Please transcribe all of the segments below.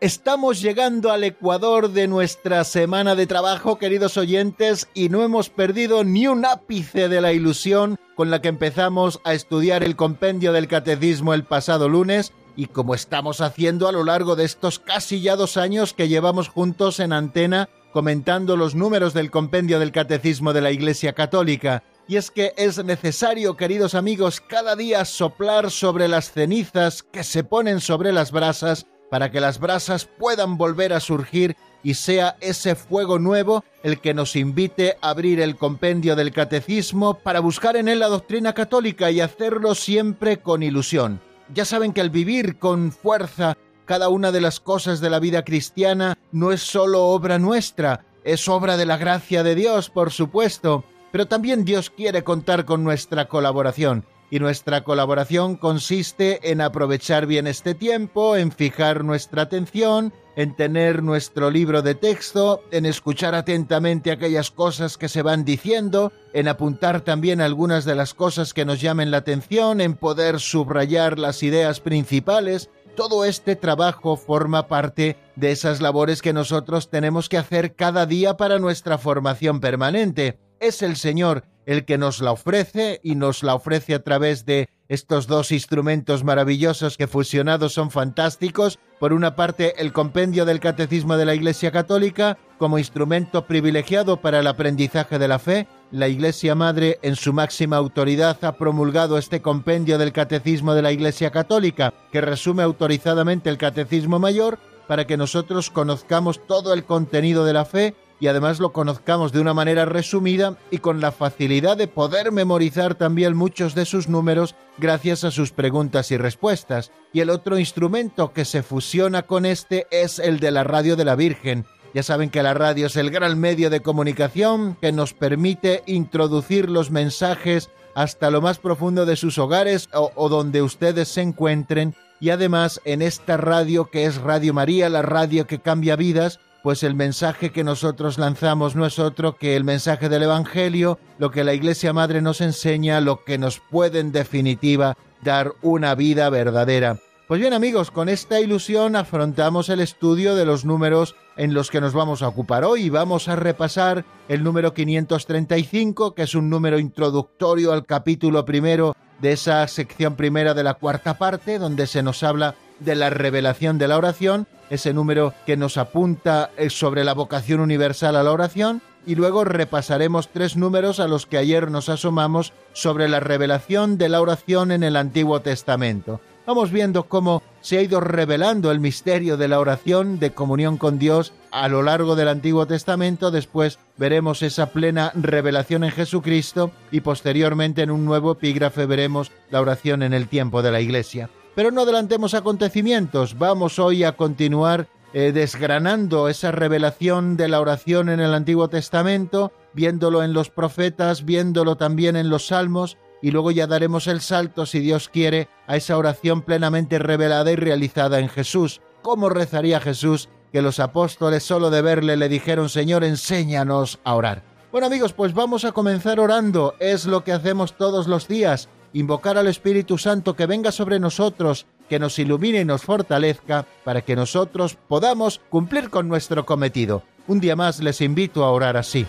Estamos llegando al ecuador de nuestra semana de trabajo, queridos oyentes, y no hemos perdido ni un ápice de la ilusión con la que empezamos a estudiar el compendio del catecismo el pasado lunes y como estamos haciendo a lo largo de estos casi ya dos años que llevamos juntos en antena comentando los números del compendio del catecismo de la Iglesia Católica. Y es que es necesario, queridos amigos, cada día soplar sobre las cenizas que se ponen sobre las brasas para que las brasas puedan volver a surgir y sea ese fuego nuevo el que nos invite a abrir el compendio del catecismo para buscar en él la doctrina católica y hacerlo siempre con ilusión. Ya saben que el vivir con fuerza cada una de las cosas de la vida cristiana no es solo obra nuestra, es obra de la gracia de Dios, por supuesto, pero también Dios quiere contar con nuestra colaboración y nuestra colaboración consiste en aprovechar bien este tiempo, en fijar nuestra atención, en tener nuestro libro de texto, en escuchar atentamente aquellas cosas que se van diciendo, en apuntar también algunas de las cosas que nos llamen la atención, en poder subrayar las ideas principales. Todo este trabajo forma parte de esas labores que nosotros tenemos que hacer cada día para nuestra formación permanente. Es el Señor el que nos la ofrece y nos la ofrece a través de estos dos instrumentos maravillosos que fusionados son fantásticos. Por una parte, el compendio del Catecismo de la Iglesia Católica como instrumento privilegiado para el aprendizaje de la fe. La Iglesia Madre, en su máxima autoridad, ha promulgado este compendio del Catecismo de la Iglesia Católica, que resume autorizadamente el Catecismo Mayor, para que nosotros conozcamos todo el contenido de la fe y además lo conozcamos de una manera resumida y con la facilidad de poder memorizar también muchos de sus números gracias a sus preguntas y respuestas. Y el otro instrumento que se fusiona con este es el de la radio de la Virgen. Ya saben que la radio es el gran medio de comunicación que nos permite introducir los mensajes hasta lo más profundo de sus hogares o, o donde ustedes se encuentren y además en esta radio que es Radio María, la radio que cambia vidas, pues el mensaje que nosotros lanzamos no es otro que el mensaje del Evangelio, lo que la Iglesia Madre nos enseña, lo que nos puede en definitiva dar una vida verdadera. Pues bien amigos, con esta ilusión afrontamos el estudio de los números en los que nos vamos a ocupar hoy. Vamos a repasar el número 535, que es un número introductorio al capítulo primero de esa sección primera de la cuarta parte, donde se nos habla de la revelación de la oración, ese número que nos apunta eh, sobre la vocación universal a la oración, y luego repasaremos tres números a los que ayer nos asomamos sobre la revelación de la oración en el Antiguo Testamento. Vamos viendo cómo se ha ido revelando el misterio de la oración de comunión con Dios a lo largo del Antiguo Testamento, después veremos esa plena revelación en Jesucristo y posteriormente en un nuevo epígrafe veremos la oración en el tiempo de la Iglesia. Pero no adelantemos acontecimientos, vamos hoy a continuar eh, desgranando esa revelación de la oración en el Antiguo Testamento, viéndolo en los profetas, viéndolo también en los salmos, y luego ya daremos el salto, si Dios quiere, a esa oración plenamente revelada y realizada en Jesús. ¿Cómo rezaría Jesús que los apóstoles solo de verle le dijeron, Señor, enséñanos a orar? Bueno amigos, pues vamos a comenzar orando, es lo que hacemos todos los días, invocar al Espíritu Santo que venga sobre nosotros, que nos ilumine y nos fortalezca para que nosotros podamos cumplir con nuestro cometido. Un día más les invito a orar así.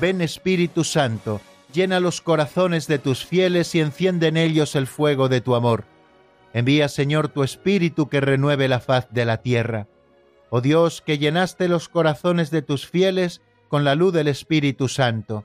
Ven Espíritu Santo, llena los corazones de tus fieles y enciende en ellos el fuego de tu amor. Envía, Señor, tu Espíritu que renueve la faz de la tierra. Oh Dios, que llenaste los corazones de tus fieles con la luz del Espíritu Santo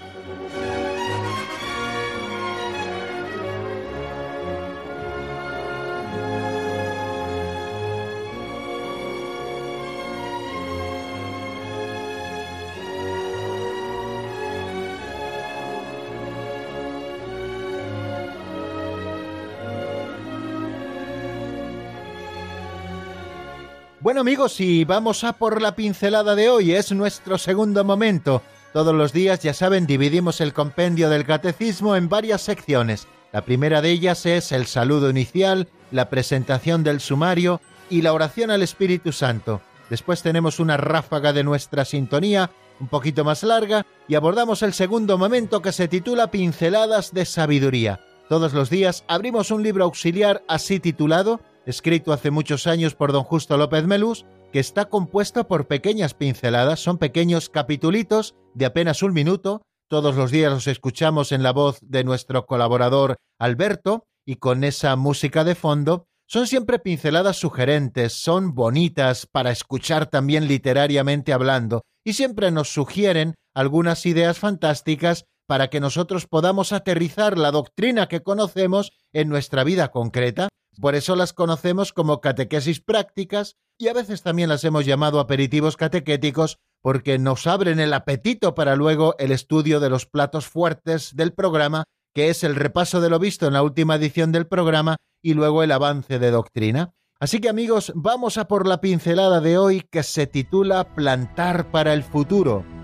Amigos, y vamos a por la pincelada de hoy, es nuestro segundo momento. Todos los días, ya saben, dividimos el compendio del catecismo en varias secciones. La primera de ellas es el saludo inicial, la presentación del sumario y la oración al Espíritu Santo. Después tenemos una ráfaga de nuestra sintonía, un poquito más larga, y abordamos el segundo momento que se titula Pinceladas de Sabiduría. Todos los días abrimos un libro auxiliar así titulado escrito hace muchos años por don Justo López Melús, que está compuesto por pequeñas pinceladas, son pequeños capitulitos de apenas un minuto, todos los días los escuchamos en la voz de nuestro colaborador Alberto, y con esa música de fondo, son siempre pinceladas sugerentes, son bonitas para escuchar también literariamente hablando, y siempre nos sugieren algunas ideas fantásticas para que nosotros podamos aterrizar la doctrina que conocemos en nuestra vida concreta por eso las conocemos como catequesis prácticas y a veces también las hemos llamado aperitivos catequéticos porque nos abren el apetito para luego el estudio de los platos fuertes del programa, que es el repaso de lo visto en la última edición del programa y luego el avance de doctrina. Así que amigos, vamos a por la pincelada de hoy que se titula Plantar para el futuro.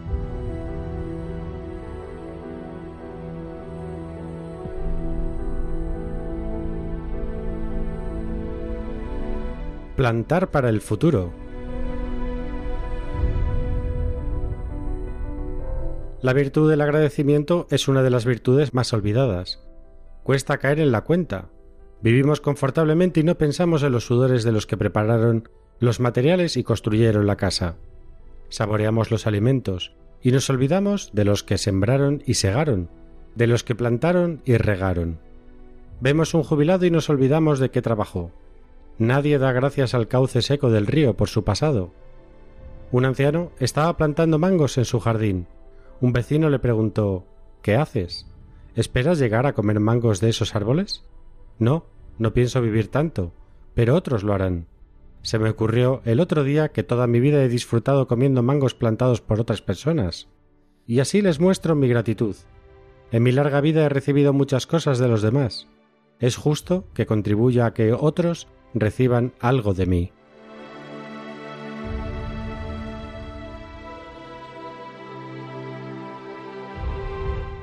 Plantar para el futuro. La virtud del agradecimiento es una de las virtudes más olvidadas. Cuesta caer en la cuenta. Vivimos confortablemente y no pensamos en los sudores de los que prepararon los materiales y construyeron la casa. Saboreamos los alimentos y nos olvidamos de los que sembraron y segaron, de los que plantaron y regaron. Vemos un jubilado y nos olvidamos de qué trabajó. Nadie da gracias al cauce seco del río por su pasado. Un anciano estaba plantando mangos en su jardín. Un vecino le preguntó ¿Qué haces? ¿Esperas llegar a comer mangos de esos árboles? No, no pienso vivir tanto, pero otros lo harán. Se me ocurrió el otro día que toda mi vida he disfrutado comiendo mangos plantados por otras personas. Y así les muestro mi gratitud. En mi larga vida he recibido muchas cosas de los demás. Es justo que contribuya a que otros reciban algo de mí.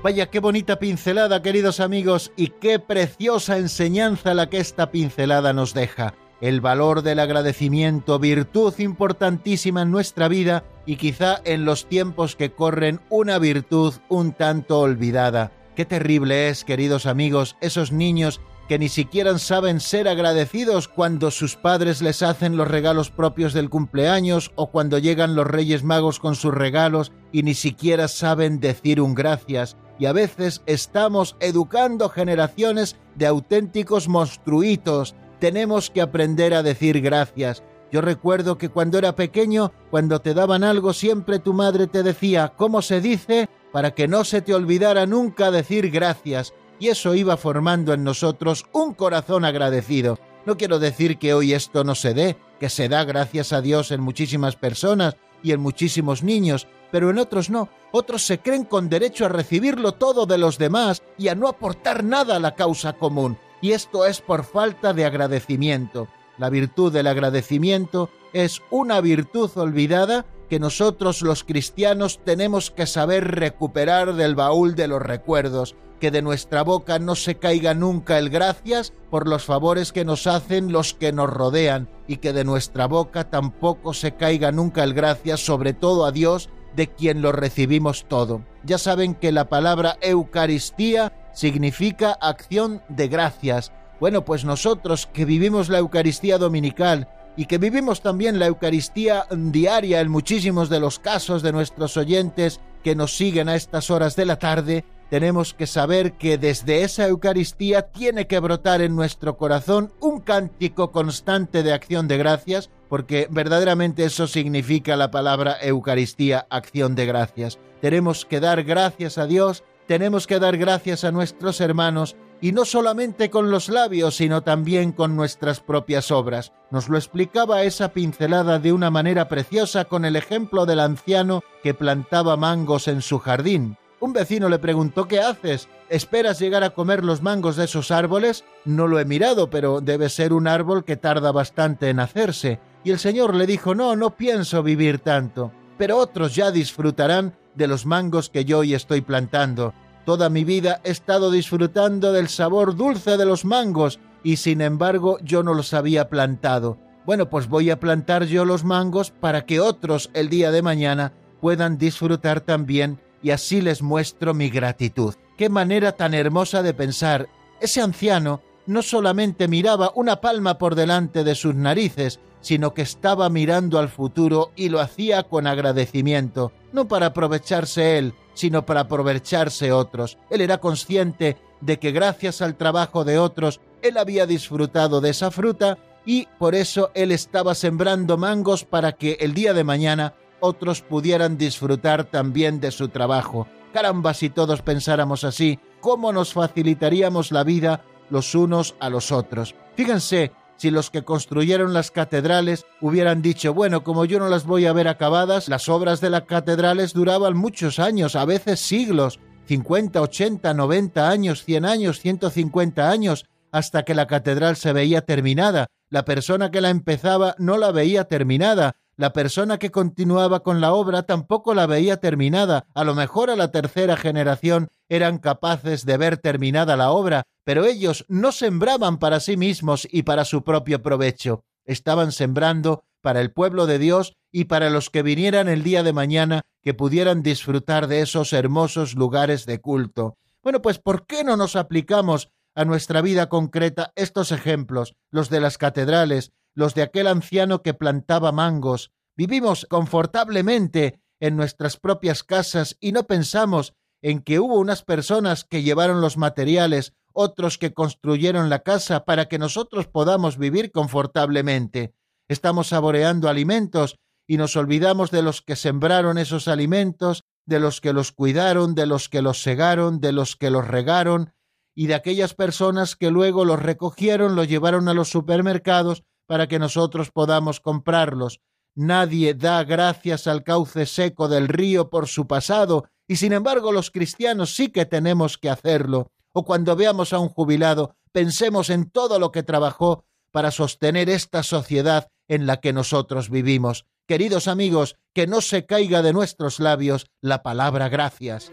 Vaya, qué bonita pincelada, queridos amigos, y qué preciosa enseñanza la que esta pincelada nos deja. El valor del agradecimiento, virtud importantísima en nuestra vida y quizá en los tiempos que corren una virtud un tanto olvidada. Qué terrible es, queridos amigos, esos niños que ni siquiera saben ser agradecidos cuando sus padres les hacen los regalos propios del cumpleaños o cuando llegan los Reyes Magos con sus regalos y ni siquiera saben decir un gracias. Y a veces estamos educando generaciones de auténticos monstruitos. Tenemos que aprender a decir gracias. Yo recuerdo que cuando era pequeño, cuando te daban algo, siempre tu madre te decía cómo se dice para que no se te olvidara nunca decir gracias y eso iba formando en nosotros un corazón agradecido. No quiero decir que hoy esto no se dé, que se da gracias a Dios en muchísimas personas y en muchísimos niños, pero en otros no. Otros se creen con derecho a recibirlo todo de los demás y a no aportar nada a la causa común. Y esto es por falta de agradecimiento. La virtud del agradecimiento es una virtud olvidada que nosotros los cristianos tenemos que saber recuperar del baúl de los recuerdos, que de nuestra boca no se caiga nunca el gracias por los favores que nos hacen los que nos rodean, y que de nuestra boca tampoco se caiga nunca el gracias, sobre todo a Dios, de quien lo recibimos todo. Ya saben que la palabra Eucaristía significa acción de gracias. Bueno, pues nosotros que vivimos la Eucaristía dominical, y que vivimos también la Eucaristía diaria en muchísimos de los casos de nuestros oyentes que nos siguen a estas horas de la tarde, tenemos que saber que desde esa Eucaristía tiene que brotar en nuestro corazón un cántico constante de acción de gracias, porque verdaderamente eso significa la palabra Eucaristía, acción de gracias. Tenemos que dar gracias a Dios, tenemos que dar gracias a nuestros hermanos, y no solamente con los labios, sino también con nuestras propias obras. Nos lo explicaba esa pincelada de una manera preciosa con el ejemplo del anciano que plantaba mangos en su jardín. Un vecino le preguntó ¿Qué haces? ¿Esperas llegar a comer los mangos de esos árboles? No lo he mirado, pero debe ser un árbol que tarda bastante en hacerse. Y el señor le dijo No, no pienso vivir tanto, pero otros ya disfrutarán de los mangos que yo hoy estoy plantando. Toda mi vida he estado disfrutando del sabor dulce de los mangos y sin embargo yo no los había plantado. Bueno, pues voy a plantar yo los mangos para que otros el día de mañana puedan disfrutar también y así les muestro mi gratitud. Qué manera tan hermosa de pensar. Ese anciano no solamente miraba una palma por delante de sus narices, sino que estaba mirando al futuro y lo hacía con agradecimiento, no para aprovecharse él, sino para aprovecharse otros. Él era consciente de que gracias al trabajo de otros, él había disfrutado de esa fruta y por eso él estaba sembrando mangos para que el día de mañana otros pudieran disfrutar también de su trabajo. Caramba, si todos pensáramos así, ¿cómo nos facilitaríamos la vida los unos a los otros? Fíjense, si los que construyeron las catedrales hubieran dicho, bueno, como yo no las voy a ver acabadas, las obras de las catedrales duraban muchos años, a veces siglos, 50, 80, 90 años, 100 años, 150 años, hasta que la catedral se veía terminada. La persona que la empezaba no la veía terminada, la persona que continuaba con la obra tampoco la veía terminada. A lo mejor a la tercera generación eran capaces de ver terminada la obra, pero ellos no sembraban para sí mismos y para su propio provecho. Estaban sembrando para el pueblo de Dios y para los que vinieran el día de mañana que pudieran disfrutar de esos hermosos lugares de culto. Bueno, pues ¿por qué no nos aplicamos a nuestra vida concreta estos ejemplos, los de las catedrales, los de aquel anciano que plantaba mangos. Vivimos confortablemente en nuestras propias casas y no pensamos en que hubo unas personas que llevaron los materiales, otros que construyeron la casa para que nosotros podamos vivir confortablemente. Estamos saboreando alimentos y nos olvidamos de los que sembraron esos alimentos, de los que los cuidaron, de los que los segaron, de los que los regaron, y de aquellas personas que luego los recogieron, los llevaron a los supermercados para que nosotros podamos comprarlos. Nadie da gracias al cauce seco del río por su pasado, y sin embargo los cristianos sí que tenemos que hacerlo. O cuando veamos a un jubilado, pensemos en todo lo que trabajó para sostener esta sociedad en la que nosotros vivimos. Queridos amigos, que no se caiga de nuestros labios la palabra gracias.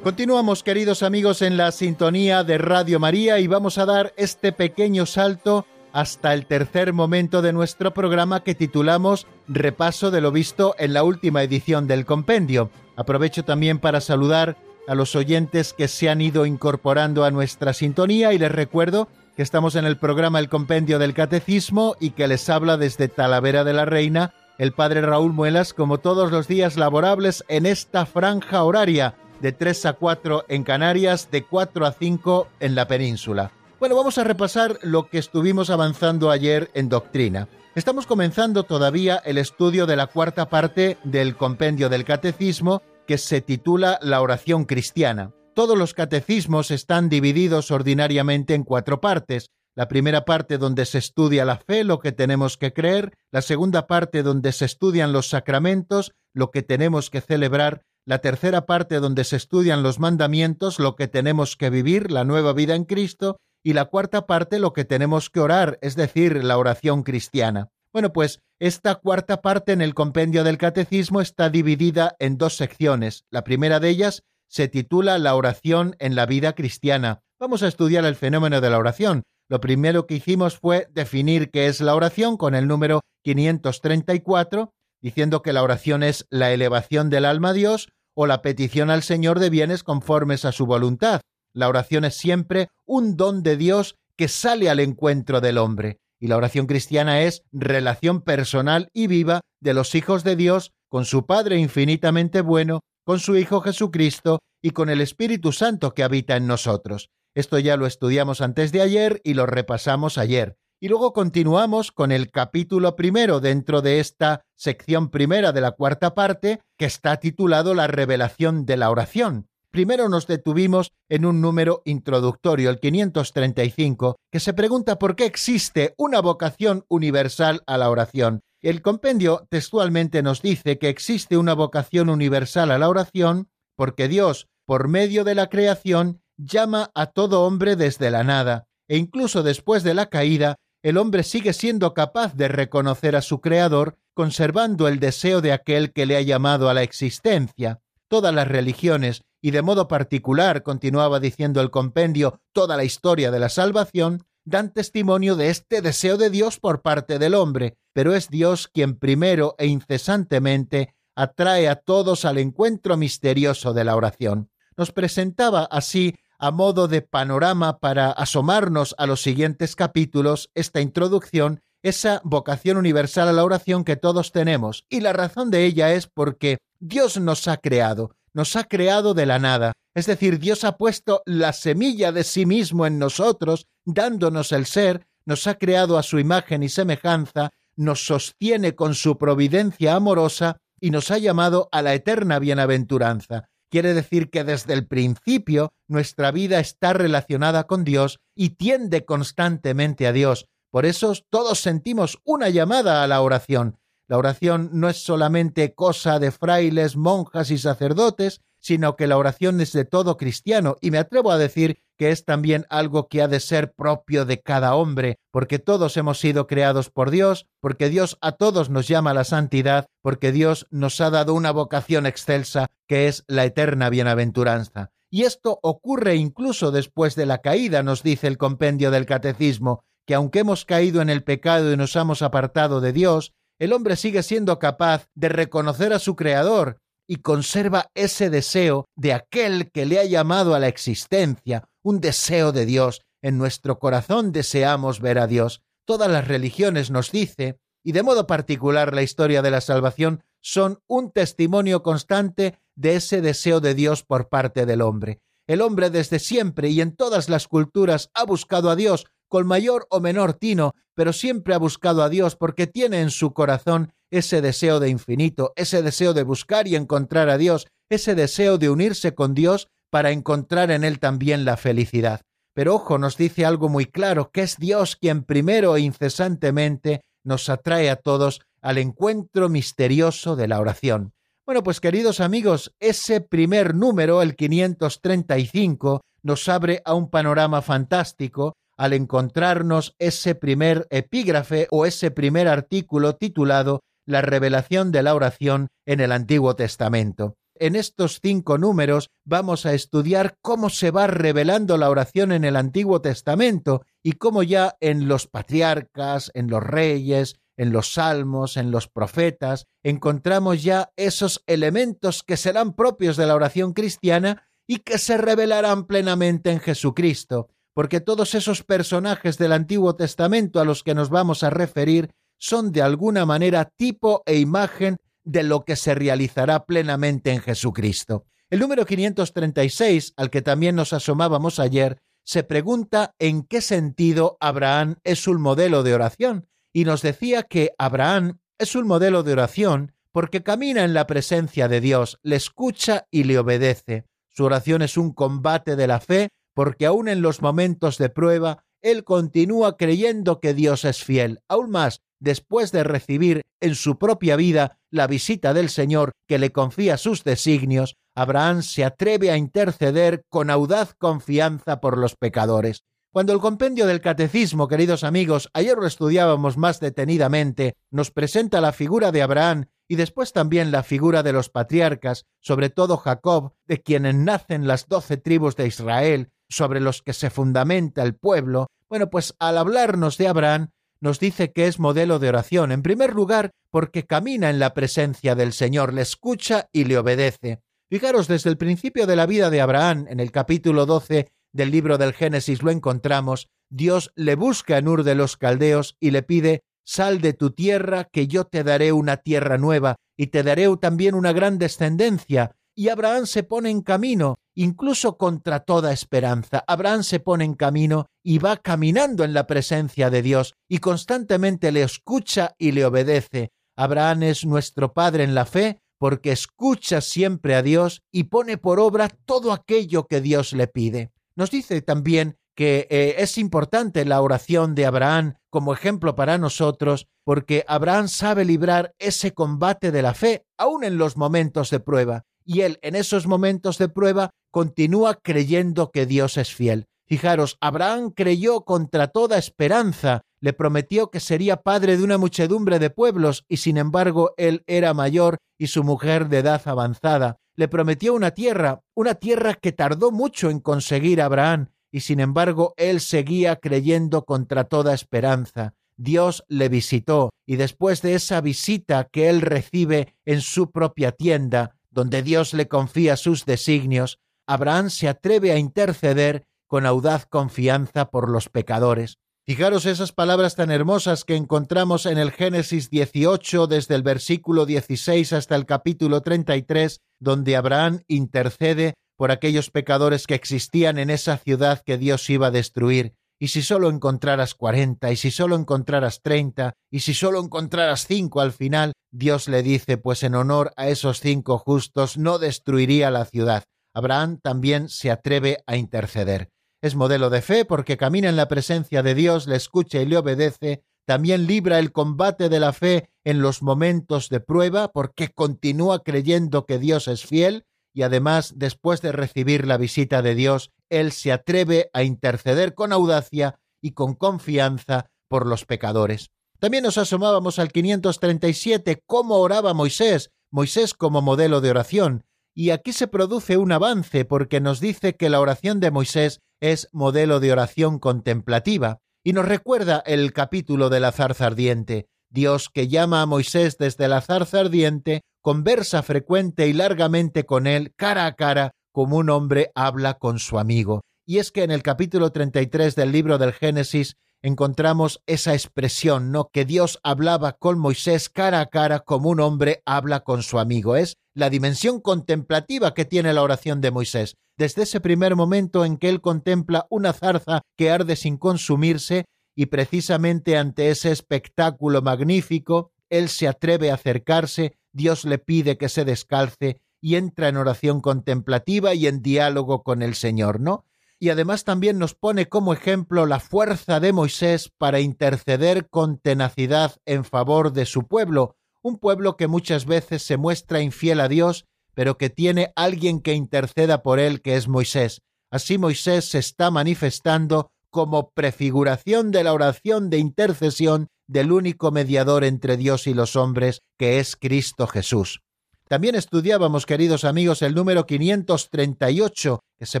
Continuamos, queridos amigos, en la sintonía de Radio María y vamos a dar este pequeño salto hasta el tercer momento de nuestro programa que titulamos Repaso de lo visto en la última edición del compendio. Aprovecho también para saludar a los oyentes que se han ido incorporando a nuestra sintonía y les recuerdo que estamos en el programa El Compendio del Catecismo y que les habla desde Talavera de la Reina el padre Raúl Muelas como todos los días laborables en esta franja horaria de 3 a 4 en Canarias, de 4 a 5 en la península. Bueno, vamos a repasar lo que estuvimos avanzando ayer en doctrina. Estamos comenzando todavía el estudio de la cuarta parte del compendio del catecismo que se titula La oración cristiana. Todos los catecismos están divididos ordinariamente en cuatro partes. La primera parte donde se estudia la fe, lo que tenemos que creer, la segunda parte donde se estudian los sacramentos, lo que tenemos que celebrar, la tercera parte donde se estudian los mandamientos, lo que tenemos que vivir, la nueva vida en Cristo, y la cuarta parte lo que tenemos que orar, es decir, la oración cristiana. Bueno, pues esta cuarta parte en el compendio del catecismo está dividida en dos secciones. La primera de ellas se titula La oración en la vida cristiana. Vamos a estudiar el fenómeno de la oración. Lo primero que hicimos fue definir qué es la oración con el número 534 diciendo que la oración es la elevación del alma a Dios o la petición al Señor de bienes conformes a su voluntad. La oración es siempre un don de Dios que sale al encuentro del hombre. Y la oración cristiana es relación personal y viva de los hijos de Dios con su Padre infinitamente bueno, con su Hijo Jesucristo y con el Espíritu Santo que habita en nosotros. Esto ya lo estudiamos antes de ayer y lo repasamos ayer. Y luego continuamos con el capítulo primero dentro de esta sección primera de la cuarta parte, que está titulado La revelación de la oración. Primero nos detuvimos en un número introductorio, el 535, que se pregunta por qué existe una vocación universal a la oración. El compendio textualmente nos dice que existe una vocación universal a la oración porque Dios, por medio de la creación, llama a todo hombre desde la nada, e incluso después de la caída, el hombre sigue siendo capaz de reconocer a su Creador, conservando el deseo de aquel que le ha llamado a la existencia. Todas las religiones, y de modo particular, continuaba diciendo el compendio, toda la historia de la salvación, dan testimonio de este deseo de Dios por parte del hombre, pero es Dios quien primero e incesantemente atrae a todos al encuentro misterioso de la oración. Nos presentaba así a modo de panorama para asomarnos a los siguientes capítulos, esta introducción, esa vocación universal a la oración que todos tenemos. Y la razón de ella es porque Dios nos ha creado, nos ha creado de la nada. Es decir, Dios ha puesto la semilla de sí mismo en nosotros, dándonos el ser, nos ha creado a su imagen y semejanza, nos sostiene con su providencia amorosa y nos ha llamado a la eterna bienaventuranza. Quiere decir que desde el principio nuestra vida está relacionada con Dios y tiende constantemente a Dios. Por eso todos sentimos una llamada a la oración. La oración no es solamente cosa de frailes, monjas y sacerdotes, sino que la oración es de todo cristiano, y me atrevo a decir que es también algo que ha de ser propio de cada hombre, porque todos hemos sido creados por Dios, porque Dios a todos nos llama a la santidad, porque Dios nos ha dado una vocación excelsa que es la eterna bienaventuranza. Y esto ocurre incluso después de la caída, nos dice el compendio del Catecismo, que aunque hemos caído en el pecado y nos hemos apartado de Dios, el hombre sigue siendo capaz de reconocer a su Creador y conserva ese deseo de aquel que le ha llamado a la existencia, un deseo de Dios. En nuestro corazón deseamos ver a Dios. Todas las religiones nos dice, y de modo particular la historia de la salvación, son un testimonio constante de ese deseo de Dios por parte del hombre. El hombre desde siempre y en todas las culturas ha buscado a Dios con mayor o menor tino, pero siempre ha buscado a Dios porque tiene en su corazón ese deseo de infinito, ese deseo de buscar y encontrar a Dios, ese deseo de unirse con Dios para encontrar en Él también la felicidad. Pero ojo, nos dice algo muy claro, que es Dios quien primero e incesantemente nos atrae a todos al encuentro misterioso de la oración. Bueno, pues queridos amigos, ese primer número, el 535, nos abre a un panorama fantástico al encontrarnos ese primer epígrafe o ese primer artículo titulado la revelación de la oración en el Antiguo Testamento. En estos cinco números vamos a estudiar cómo se va revelando la oración en el Antiguo Testamento y cómo ya en los patriarcas, en los reyes, en los salmos, en los profetas, encontramos ya esos elementos que serán propios de la oración cristiana y que se revelarán plenamente en Jesucristo, porque todos esos personajes del Antiguo Testamento a los que nos vamos a referir son de alguna manera tipo e imagen de lo que se realizará plenamente en Jesucristo. El número 536, al que también nos asomábamos ayer, se pregunta en qué sentido Abraham es un modelo de oración, y nos decía que Abraham es un modelo de oración porque camina en la presencia de Dios, le escucha y le obedece. Su oración es un combate de la fe porque aun en los momentos de prueba, él continúa creyendo que Dios es fiel. Aún más, después de recibir en su propia vida la visita del Señor que le confía sus designios, Abraham se atreve a interceder con audaz confianza por los pecadores. Cuando el compendio del catecismo, queridos amigos, ayer lo estudiábamos más detenidamente, nos presenta la figura de Abraham y después también la figura de los patriarcas, sobre todo Jacob, de quienes nacen las doce tribus de Israel, sobre los que se fundamenta el pueblo, bueno, pues al hablarnos de Abraham, nos dice que es modelo de oración, en primer lugar, porque camina en la presencia del Señor, le escucha y le obedece. Fijaros, desde el principio de la vida de Abraham, en el capítulo 12 del libro del Génesis lo encontramos, Dios le busca en Ur de los Caldeos y le pide, Sal de tu tierra, que yo te daré una tierra nueva, y te daré también una gran descendencia. Y Abraham se pone en camino, incluso contra toda esperanza. Abraham se pone en camino y va caminando en la presencia de Dios, y constantemente le escucha y le obedece. Abraham es nuestro Padre en la fe, porque escucha siempre a Dios y pone por obra todo aquello que Dios le pide. Nos dice también que eh, es importante la oración de Abraham como ejemplo para nosotros, porque Abraham sabe librar ese combate de la fe, aun en los momentos de prueba, y él en esos momentos de prueba continúa creyendo que Dios es fiel. Fijaros, Abraham creyó contra toda esperanza, le prometió que sería padre de una muchedumbre de pueblos, y sin embargo él era mayor y su mujer de edad avanzada. Le prometió una tierra, una tierra que tardó mucho en conseguir Abraham, y sin embargo él seguía creyendo contra toda esperanza. Dios le visitó, y después de esa visita que él recibe en su propia tienda, donde Dios le confía sus designios, Abraham se atreve a interceder con audaz confianza por los pecadores. Fijaros esas palabras tan hermosas que encontramos en el Génesis 18 desde el versículo 16 hasta el capítulo 33, donde Abraham intercede por aquellos pecadores que existían en esa ciudad que Dios iba a destruir, y si solo encontraras cuarenta, y si solo encontraras treinta, y si solo encontraras cinco al final, Dios le dice, pues en honor a esos cinco justos no destruiría la ciudad. Abraham también se atreve a interceder. Es modelo de fe porque camina en la presencia de Dios, le escucha y le obedece, también libra el combate de la fe en los momentos de prueba porque continúa creyendo que Dios es fiel y además, después de recibir la visita de Dios, él se atreve a interceder con audacia y con confianza por los pecadores. También nos asomábamos al 537, cómo oraba Moisés, Moisés como modelo de oración, y aquí se produce un avance porque nos dice que la oración de Moisés es modelo de oración contemplativa, y nos recuerda el capítulo de la zarza ardiente. Dios que llama a Moisés desde la zarza ardiente conversa frecuente y largamente con él, cara a cara, como un hombre habla con su amigo. Y es que en el capítulo 33 del libro del Génesis encontramos esa expresión, ¿no? Que Dios hablaba con Moisés cara a cara como un hombre habla con su amigo. Es la dimensión contemplativa que tiene la oración de Moisés. Desde ese primer momento en que él contempla una zarza que arde sin consumirse, y precisamente ante ese espectáculo magnífico, él se atreve a acercarse Dios le pide que se descalce y entra en oración contemplativa y en diálogo con el Señor, ¿no? Y además también nos pone como ejemplo la fuerza de Moisés para interceder con tenacidad en favor de su pueblo, un pueblo que muchas veces se muestra infiel a Dios, pero que tiene alguien que interceda por él, que es Moisés. Así Moisés se está manifestando como prefiguración de la oración de intercesión del único mediador entre Dios y los hombres, que es Cristo Jesús. También estudiábamos, queridos amigos, el número 538, que se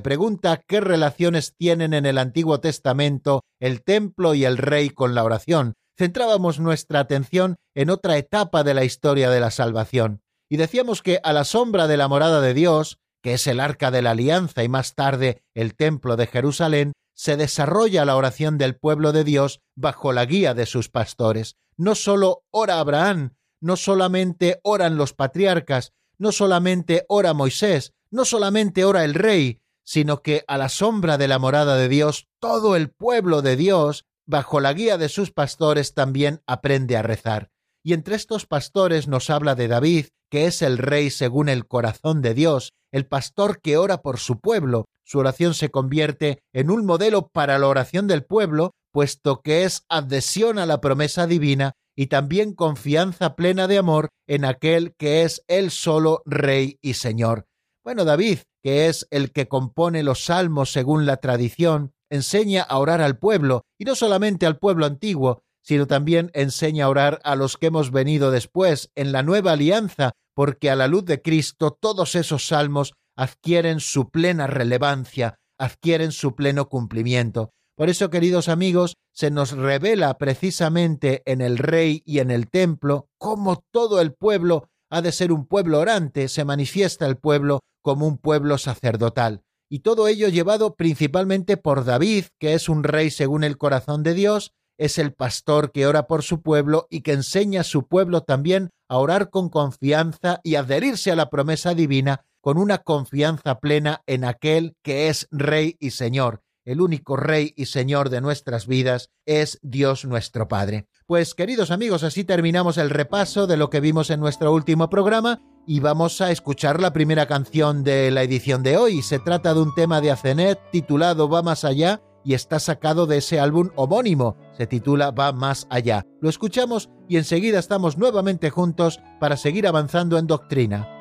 pregunta qué relaciones tienen en el Antiguo Testamento el templo y el rey con la oración. Centrábamos nuestra atención en otra etapa de la historia de la salvación. Y decíamos que a la sombra de la morada de Dios, que es el arca de la alianza y más tarde el templo de Jerusalén, se desarrolla la oración del pueblo de Dios bajo la guía de sus pastores. No solo ora Abraham, no solamente oran los patriarcas, no solamente ora Moisés, no solamente ora el rey, sino que a la sombra de la morada de Dios, todo el pueblo de Dios, bajo la guía de sus pastores, también aprende a rezar. Y entre estos pastores nos habla de David, que es el rey según el corazón de Dios, el pastor que ora por su pueblo, su oración se convierte en un modelo para la oración del pueblo, puesto que es adhesión a la promesa divina y también confianza plena de amor en aquel que es él solo Rey y Señor. Bueno, David, que es el que compone los salmos según la tradición, enseña a orar al pueblo, y no solamente al pueblo antiguo, sino también enseña a orar a los que hemos venido después, en la nueva alianza, porque a la luz de Cristo todos esos salmos adquieren su plena relevancia, adquieren su pleno cumplimiento. Por eso, queridos amigos, se nos revela precisamente en el rey y en el templo cómo todo el pueblo ha de ser un pueblo orante, se manifiesta el pueblo como un pueblo sacerdotal. Y todo ello llevado principalmente por David, que es un rey según el corazón de Dios, es el pastor que ora por su pueblo y que enseña a su pueblo también a orar con confianza y adherirse a la promesa divina con una confianza plena en aquel que es Rey y Señor. El único Rey y Señor de nuestras vidas es Dios nuestro Padre. Pues queridos amigos, así terminamos el repaso de lo que vimos en nuestro último programa y vamos a escuchar la primera canción de la edición de hoy. Se trata de un tema de Acenet titulado Va más allá y está sacado de ese álbum homónimo. Se titula Va más allá. Lo escuchamos y enseguida estamos nuevamente juntos para seguir avanzando en doctrina.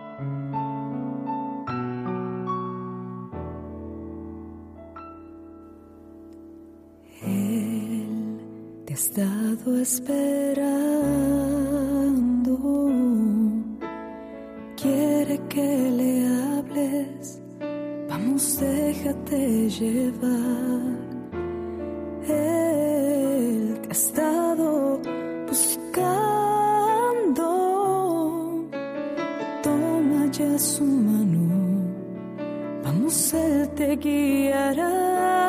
Estado esperando. Quiere que le hables, vamos, déjate llevar. Él te ha estado buscando. Toma ya su mano, vamos, él te guiará.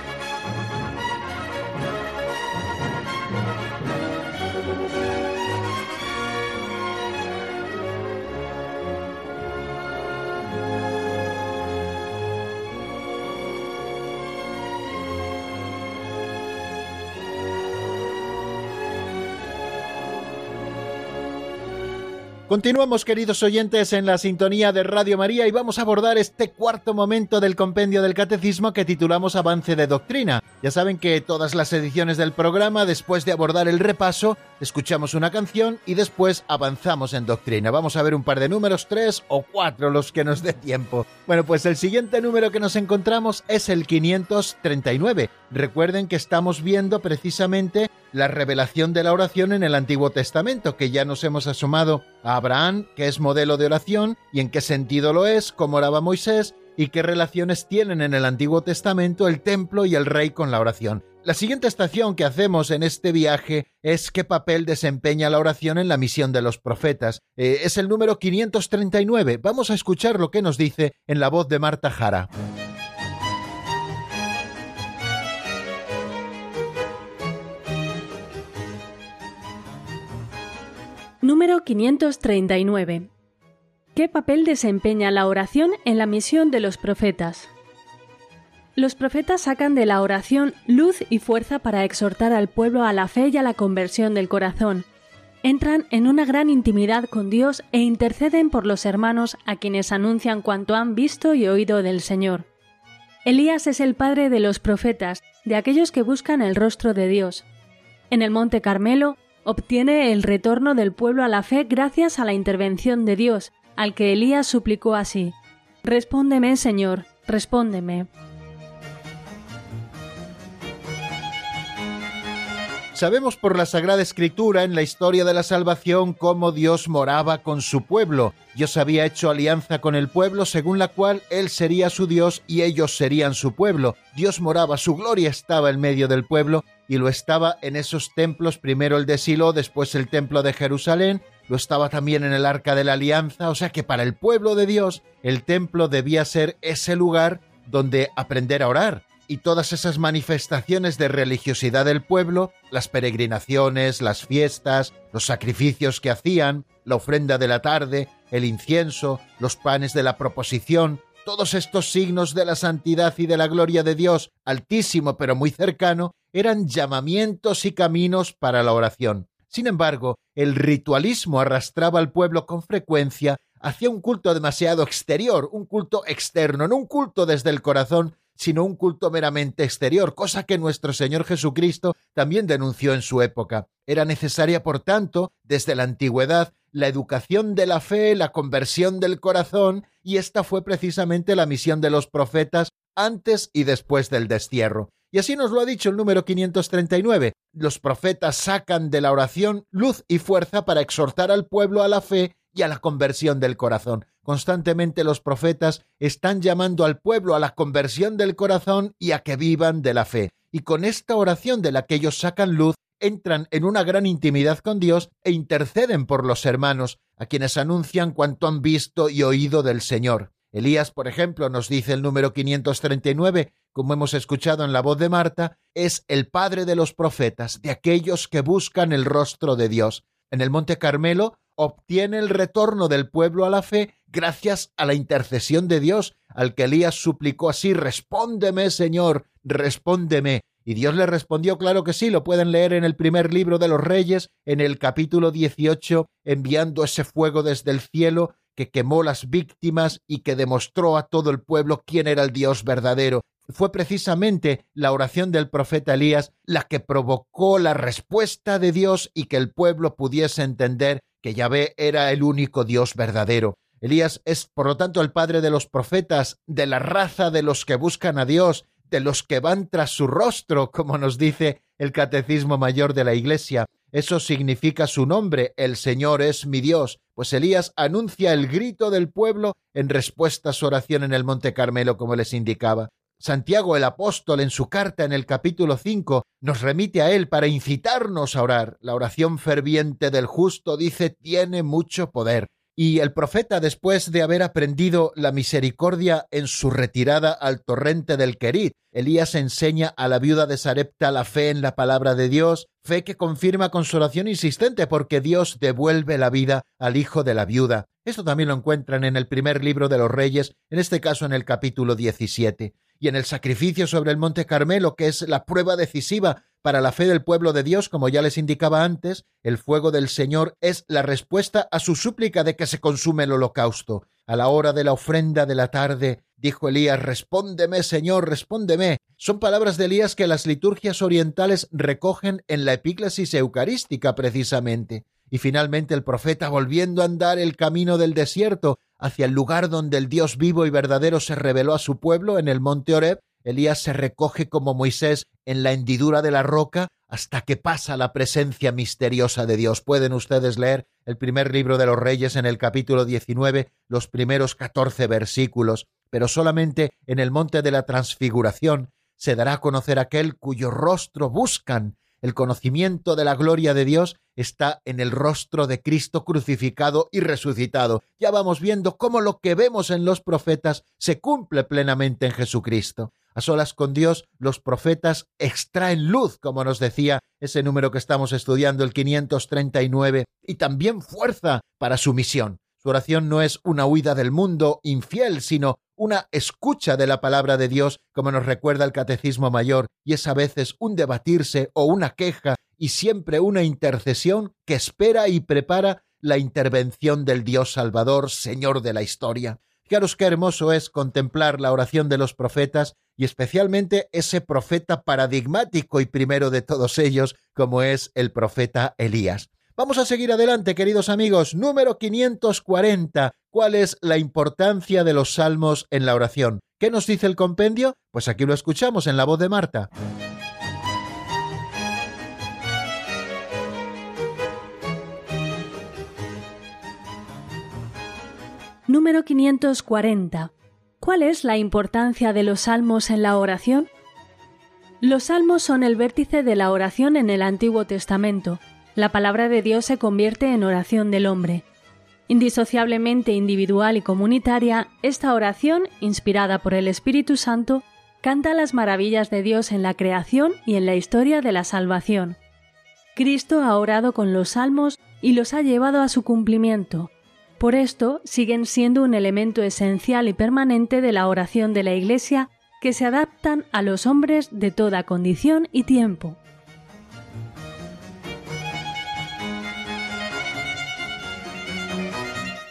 Continuamos, queridos oyentes, en la sintonía de Radio María y vamos a abordar este cuarto momento del compendio del Catecismo que titulamos Avance de Doctrina. Ya saben que todas las ediciones del programa, después de abordar el repaso, escuchamos una canción y después avanzamos en doctrina. Vamos a ver un par de números, tres o cuatro, los que nos dé tiempo. Bueno, pues el siguiente número que nos encontramos es el 539. Recuerden que estamos viendo precisamente la revelación de la oración en el Antiguo Testamento, que ya nos hemos asomado a Abraham, que es modelo de oración, y en qué sentido lo es, cómo oraba Moisés, y qué relaciones tienen en el Antiguo Testamento el templo y el rey con la oración. La siguiente estación que hacemos en este viaje es qué papel desempeña la oración en la misión de los profetas. Eh, es el número 539. Vamos a escuchar lo que nos dice en la voz de Marta Jara. Número 539. ¿Qué papel desempeña la oración en la misión de los profetas? Los profetas sacan de la oración luz y fuerza para exhortar al pueblo a la fe y a la conversión del corazón. Entran en una gran intimidad con Dios e interceden por los hermanos a quienes anuncian cuanto han visto y oído del Señor. Elías es el padre de los profetas, de aquellos que buscan el rostro de Dios. En el Monte Carmelo obtiene el retorno del pueblo a la fe gracias a la intervención de Dios, al que Elías suplicó así Respóndeme, Señor, respóndeme. Sabemos por la Sagrada Escritura en la historia de la salvación cómo Dios moraba con su pueblo. Dios había hecho alianza con el pueblo según la cual Él sería su Dios y ellos serían su pueblo. Dios moraba, su gloria estaba en medio del pueblo y lo estaba en esos templos, primero el de Silo, después el templo de Jerusalén, lo estaba también en el arca de la alianza, o sea que para el pueblo de Dios el templo debía ser ese lugar donde aprender a orar. Y todas esas manifestaciones de religiosidad del pueblo, las peregrinaciones, las fiestas, los sacrificios que hacían, la ofrenda de la tarde, el incienso, los panes de la proposición, todos estos signos de la santidad y de la gloria de Dios, altísimo pero muy cercano, eran llamamientos y caminos para la oración. Sin embargo, el ritualismo arrastraba al pueblo con frecuencia hacia un culto demasiado exterior, un culto externo, no un culto desde el corazón, sino un culto meramente exterior, cosa que nuestro Señor Jesucristo también denunció en su época. Era necesaria, por tanto, desde la antigüedad, la educación de la fe, la conversión del corazón, y esta fue precisamente la misión de los profetas antes y después del destierro. Y así nos lo ha dicho el número 539. Los profetas sacan de la oración luz y fuerza para exhortar al pueblo a la fe y a la conversión del corazón. Constantemente los profetas están llamando al pueblo a la conversión del corazón y a que vivan de la fe. Y con esta oración de la que ellos sacan luz, entran en una gran intimidad con Dios e interceden por los hermanos, a quienes anuncian cuanto han visto y oído del Señor. Elías, por ejemplo, nos dice el número 539, como hemos escuchado en la voz de Marta, es el padre de los profetas, de aquellos que buscan el rostro de Dios. En el Monte Carmelo obtiene el retorno del pueblo a la fe gracias a la intercesión de Dios, al que Elías suplicó así, Respóndeme, Señor, respóndeme. Y Dios le respondió, claro que sí, lo pueden leer en el primer libro de los Reyes, en el capítulo 18, enviando ese fuego desde el cielo que quemó las víctimas y que demostró a todo el pueblo quién era el Dios verdadero. Fue precisamente la oración del profeta Elías la que provocó la respuesta de Dios y que el pueblo pudiese entender que Yahvé era el único Dios verdadero. Elías es, por lo tanto, el padre de los profetas, de la raza de los que buscan a Dios, de los que van tras su rostro, como nos dice el Catecismo Mayor de la Iglesia. Eso significa su nombre, el Señor es mi Dios, pues Elías anuncia el grito del pueblo en respuesta a su oración en el Monte Carmelo, como les indicaba. Santiago el apóstol en su carta en el capítulo 5 nos remite a él para incitarnos a orar. La oración ferviente del justo dice tiene mucho poder. Y el profeta, después de haber aprendido la misericordia en su retirada al torrente del Querit, Elías enseña a la viuda de Sarepta la fe en la palabra de Dios, fe que confirma con su oración insistente porque Dios devuelve la vida al hijo de la viuda. Esto también lo encuentran en el primer libro de los Reyes, en este caso en el capítulo 17 y en el sacrificio sobre el monte Carmelo, que es la prueba decisiva para la fe del pueblo de Dios, como ya les indicaba antes, el fuego del Señor es la respuesta a su súplica de que se consume el holocausto. A la hora de la ofrenda de la tarde, dijo Elías, Respóndeme, Señor, respóndeme. Son palabras de Elías que las liturgias orientales recogen en la epíclesis eucarística precisamente. Y finalmente el profeta, volviendo a andar el camino del desierto hacia el lugar donde el Dios vivo y verdadero se reveló a su pueblo en el monte Oreb, Elías se recoge como Moisés en la hendidura de la roca hasta que pasa la presencia misteriosa de Dios. Pueden ustedes leer el primer libro de los Reyes en el capítulo 19, los primeros catorce versículos, pero solamente en el monte de la transfiguración se dará a conocer aquel cuyo rostro buscan el conocimiento de la gloria de Dios está en el rostro de Cristo crucificado y resucitado. Ya vamos viendo cómo lo que vemos en los profetas se cumple plenamente en Jesucristo. A solas con Dios, los profetas extraen luz, como nos decía ese número que estamos estudiando, el 539, y también fuerza para su misión. Su oración no es una huida del mundo infiel, sino una escucha de la palabra de Dios, como nos recuerda el Catecismo Mayor, y es a veces un debatirse o una queja y siempre una intercesión que espera y prepara la intervención del Dios Salvador, Señor de la historia. Fijaros qué hermoso es contemplar la oración de los profetas y especialmente ese profeta paradigmático y primero de todos ellos, como es el profeta Elías. Vamos a seguir adelante, queridos amigos. Número 540. ¿Cuál es la importancia de los salmos en la oración? ¿Qué nos dice el compendio? Pues aquí lo escuchamos en la voz de Marta. Número 540. ¿Cuál es la importancia de los salmos en la oración? Los salmos son el vértice de la oración en el Antiguo Testamento la palabra de Dios se convierte en oración del hombre. Indisociablemente individual y comunitaria, esta oración, inspirada por el Espíritu Santo, canta las maravillas de Dios en la creación y en la historia de la salvación. Cristo ha orado con los salmos y los ha llevado a su cumplimiento. Por esto siguen siendo un elemento esencial y permanente de la oración de la Iglesia que se adaptan a los hombres de toda condición y tiempo.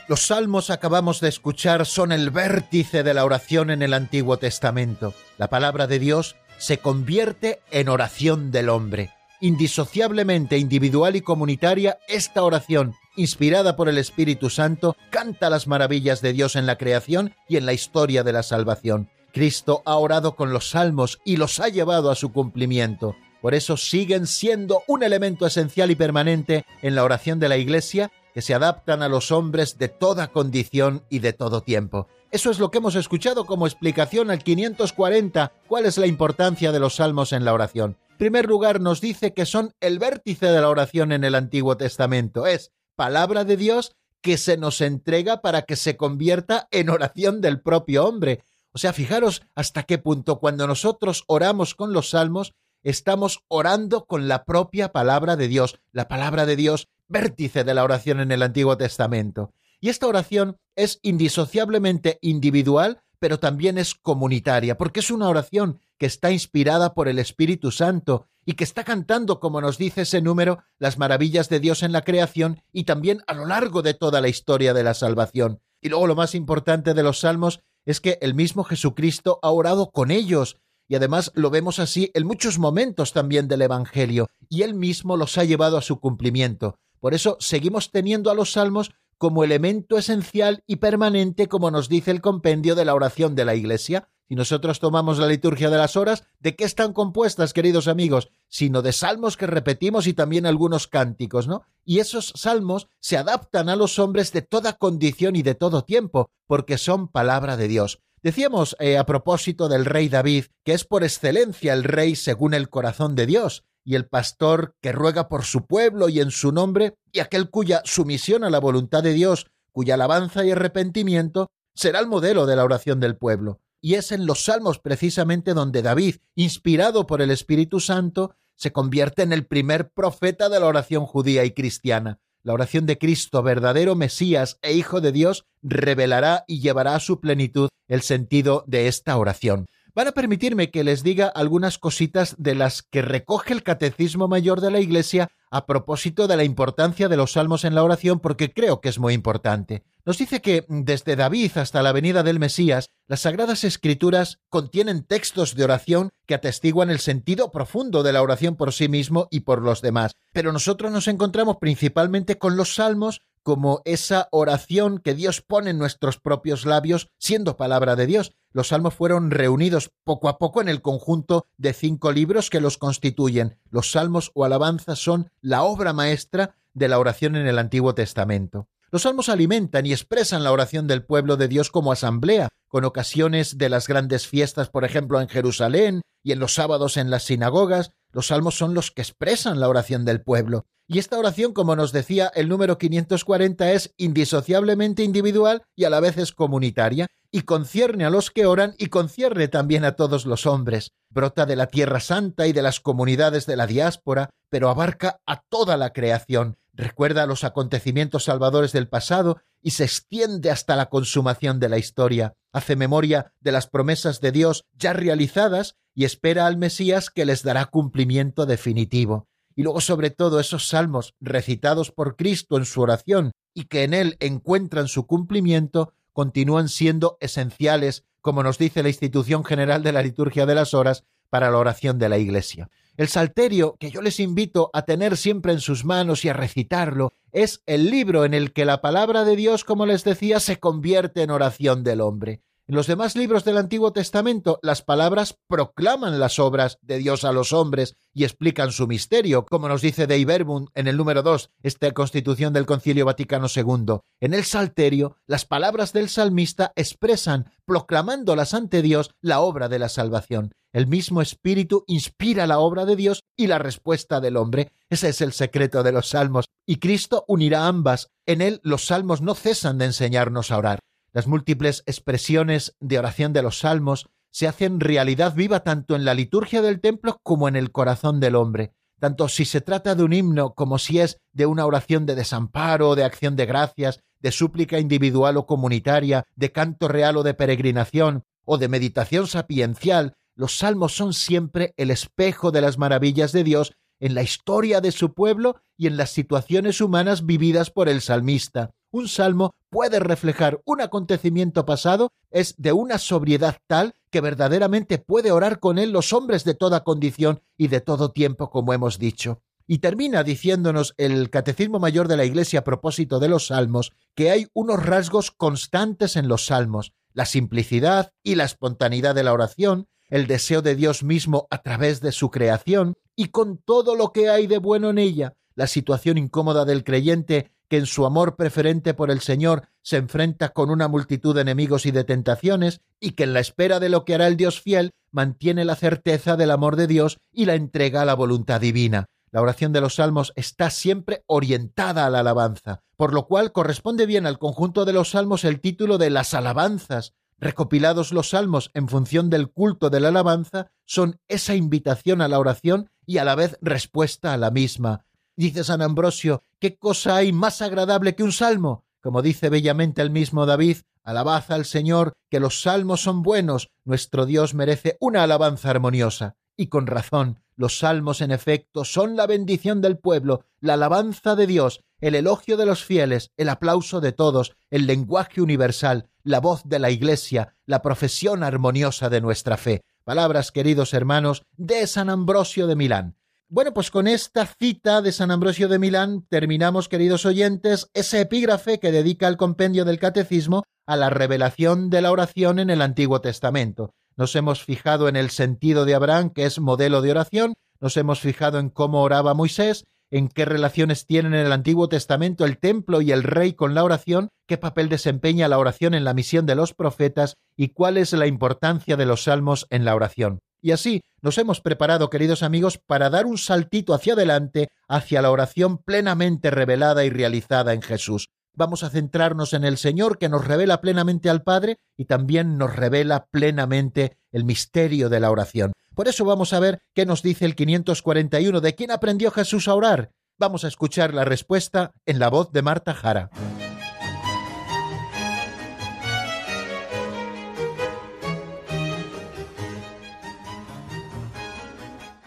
Los salmos acabamos de escuchar son el vértice de la oración en el Antiguo Testamento. La palabra de Dios se convierte en oración del hombre. Indisociablemente individual y comunitaria, esta oración, inspirada por el Espíritu Santo, canta las maravillas de Dios en la creación y en la historia de la salvación. Cristo ha orado con los salmos y los ha llevado a su cumplimiento. Por eso siguen siendo un elemento esencial y permanente en la oración de la Iglesia que se adaptan a los hombres de toda condición y de todo tiempo. Eso es lo que hemos escuchado como explicación al 540. ¿Cuál es la importancia de los salmos en la oración? En primer lugar, nos dice que son el vértice de la oración en el Antiguo Testamento. Es palabra de Dios que se nos entrega para que se convierta en oración del propio hombre. O sea, fijaros hasta qué punto cuando nosotros oramos con los salmos, estamos orando con la propia palabra de Dios, la palabra de Dios, vértice de la oración en el Antiguo Testamento. Y esta oración es indisociablemente individual, pero también es comunitaria, porque es una oración que está inspirada por el Espíritu Santo y que está cantando, como nos dice ese número, las maravillas de Dios en la creación y también a lo largo de toda la historia de la salvación. Y luego lo más importante de los salmos es que el mismo Jesucristo ha orado con ellos, y además lo vemos así en muchos momentos también del Evangelio, y él mismo los ha llevado a su cumplimiento. Por eso seguimos teniendo a los salmos como elemento esencial y permanente, como nos dice el compendio de la oración de la Iglesia. Si nosotros tomamos la liturgia de las horas, ¿de qué están compuestas, queridos amigos? Sino de salmos que repetimos y también algunos cánticos, ¿no? Y esos salmos se adaptan a los hombres de toda condición y de todo tiempo, porque son palabra de Dios. Decíamos eh, a propósito del rey David, que es por excelencia el rey según el corazón de Dios, y el pastor que ruega por su pueblo y en su nombre, y aquel cuya sumisión a la voluntad de Dios, cuya alabanza y arrepentimiento será el modelo de la oración del pueblo. Y es en los salmos precisamente donde David, inspirado por el Espíritu Santo, se convierte en el primer profeta de la oración judía y cristiana. La oración de Cristo, verdadero Mesías e Hijo de Dios, revelará y llevará a su plenitud el sentido de esta oración. Van a permitirme que les diga algunas cositas de las que recoge el Catecismo Mayor de la Iglesia a propósito de la importancia de los salmos en la oración, porque creo que es muy importante. Nos dice que desde David hasta la venida del Mesías, las Sagradas Escrituras contienen textos de oración que atestiguan el sentido profundo de la oración por sí mismo y por los demás. Pero nosotros nos encontramos principalmente con los salmos como esa oración que Dios pone en nuestros propios labios, siendo palabra de Dios. Los salmos fueron reunidos poco a poco en el conjunto de cinco libros que los constituyen. Los salmos o alabanzas son la obra maestra de la oración en el Antiguo Testamento. Los salmos alimentan y expresan la oración del pueblo de Dios como asamblea, con ocasiones de las grandes fiestas, por ejemplo, en Jerusalén y en los sábados en las sinagogas, Los salmos son los que expresan la oración del pueblo. Y esta oración, como nos decía el número 540, es indisociablemente individual y a la vez es comunitaria, y concierne a los que oran y concierne también a todos los hombres. Brota de la Tierra Santa y de las comunidades de la diáspora, pero abarca a toda la creación, recuerda los acontecimientos salvadores del pasado y se extiende hasta la consumación de la historia, hace memoria de las promesas de Dios ya realizadas y espera al Mesías que les dará cumplimiento definitivo. Y luego sobre todo esos salmos recitados por Cristo en su oración y que en él encuentran su cumplimiento, continúan siendo esenciales, como nos dice la institución general de la liturgia de las horas, para la oración de la Iglesia. El salterio, que yo les invito a tener siempre en sus manos y a recitarlo, es el libro en el que la palabra de Dios, como les decía, se convierte en oración del hombre. En los demás libros del Antiguo Testamento, las palabras proclaman las obras de Dios a los hombres y explican su misterio, como nos dice Dei Verbum en el número 2, esta constitución del Concilio Vaticano II. En el Salterio, las palabras del salmista expresan, proclamándolas ante Dios, la obra de la salvación. El mismo Espíritu inspira la obra de Dios y la respuesta del hombre. Ese es el secreto de los salmos. Y Cristo unirá ambas. En él los salmos no cesan de enseñarnos a orar. Las múltiples expresiones de oración de los salmos se hacen realidad viva tanto en la liturgia del templo como en el corazón del hombre, tanto si se trata de un himno como si es de una oración de desamparo, de acción de gracias, de súplica individual o comunitaria, de canto real o de peregrinación, o de meditación sapiencial, los salmos son siempre el espejo de las maravillas de Dios en la historia de su pueblo y en las situaciones humanas vividas por el salmista. Un salmo puede reflejar un acontecimiento pasado, es de una sobriedad tal que verdaderamente puede orar con él los hombres de toda condición y de todo tiempo, como hemos dicho. Y termina diciéndonos el Catecismo Mayor de la Iglesia a propósito de los salmos que hay unos rasgos constantes en los salmos, la simplicidad y la espontaneidad de la oración, el deseo de Dios mismo a través de su creación, y con todo lo que hay de bueno en ella, la situación incómoda del creyente que en su amor preferente por el Señor se enfrenta con una multitud de enemigos y de tentaciones, y que en la espera de lo que hará el Dios fiel mantiene la certeza del amor de Dios y la entrega a la voluntad divina. La oración de los salmos está siempre orientada a la alabanza, por lo cual corresponde bien al conjunto de los salmos el título de las alabanzas, recopilados los salmos en función del culto de la alabanza, son esa invitación a la oración y a la vez respuesta a la misma. Dice San Ambrosio, ¿qué cosa hay más agradable que un salmo? Como dice bellamente el mismo David, alabad al Señor, que los salmos son buenos, nuestro Dios merece una alabanza armoniosa. Y con razón, los salmos en efecto son la bendición del pueblo, la alabanza de Dios, el elogio de los fieles, el aplauso de todos, el lenguaje universal, la voz de la Iglesia, la profesión armoniosa de nuestra fe. Palabras, queridos hermanos, de San Ambrosio de Milán. Bueno, pues con esta cita de San Ambrosio de Milán terminamos, queridos oyentes, ese epígrafe que dedica el compendio del Catecismo a la revelación de la oración en el Antiguo Testamento. Nos hemos fijado en el sentido de Abraham, que es modelo de oración, nos hemos fijado en cómo oraba Moisés, en qué relaciones tienen en el Antiguo Testamento el templo y el rey con la oración, qué papel desempeña la oración en la misión de los profetas y cuál es la importancia de los salmos en la oración. Y así nos hemos preparado, queridos amigos, para dar un saltito hacia adelante, hacia la oración plenamente revelada y realizada en Jesús. Vamos a centrarnos en el Señor que nos revela plenamente al Padre y también nos revela plenamente el misterio de la oración. Por eso vamos a ver qué nos dice el 541 de quién aprendió Jesús a orar. Vamos a escuchar la respuesta en la voz de Marta Jara.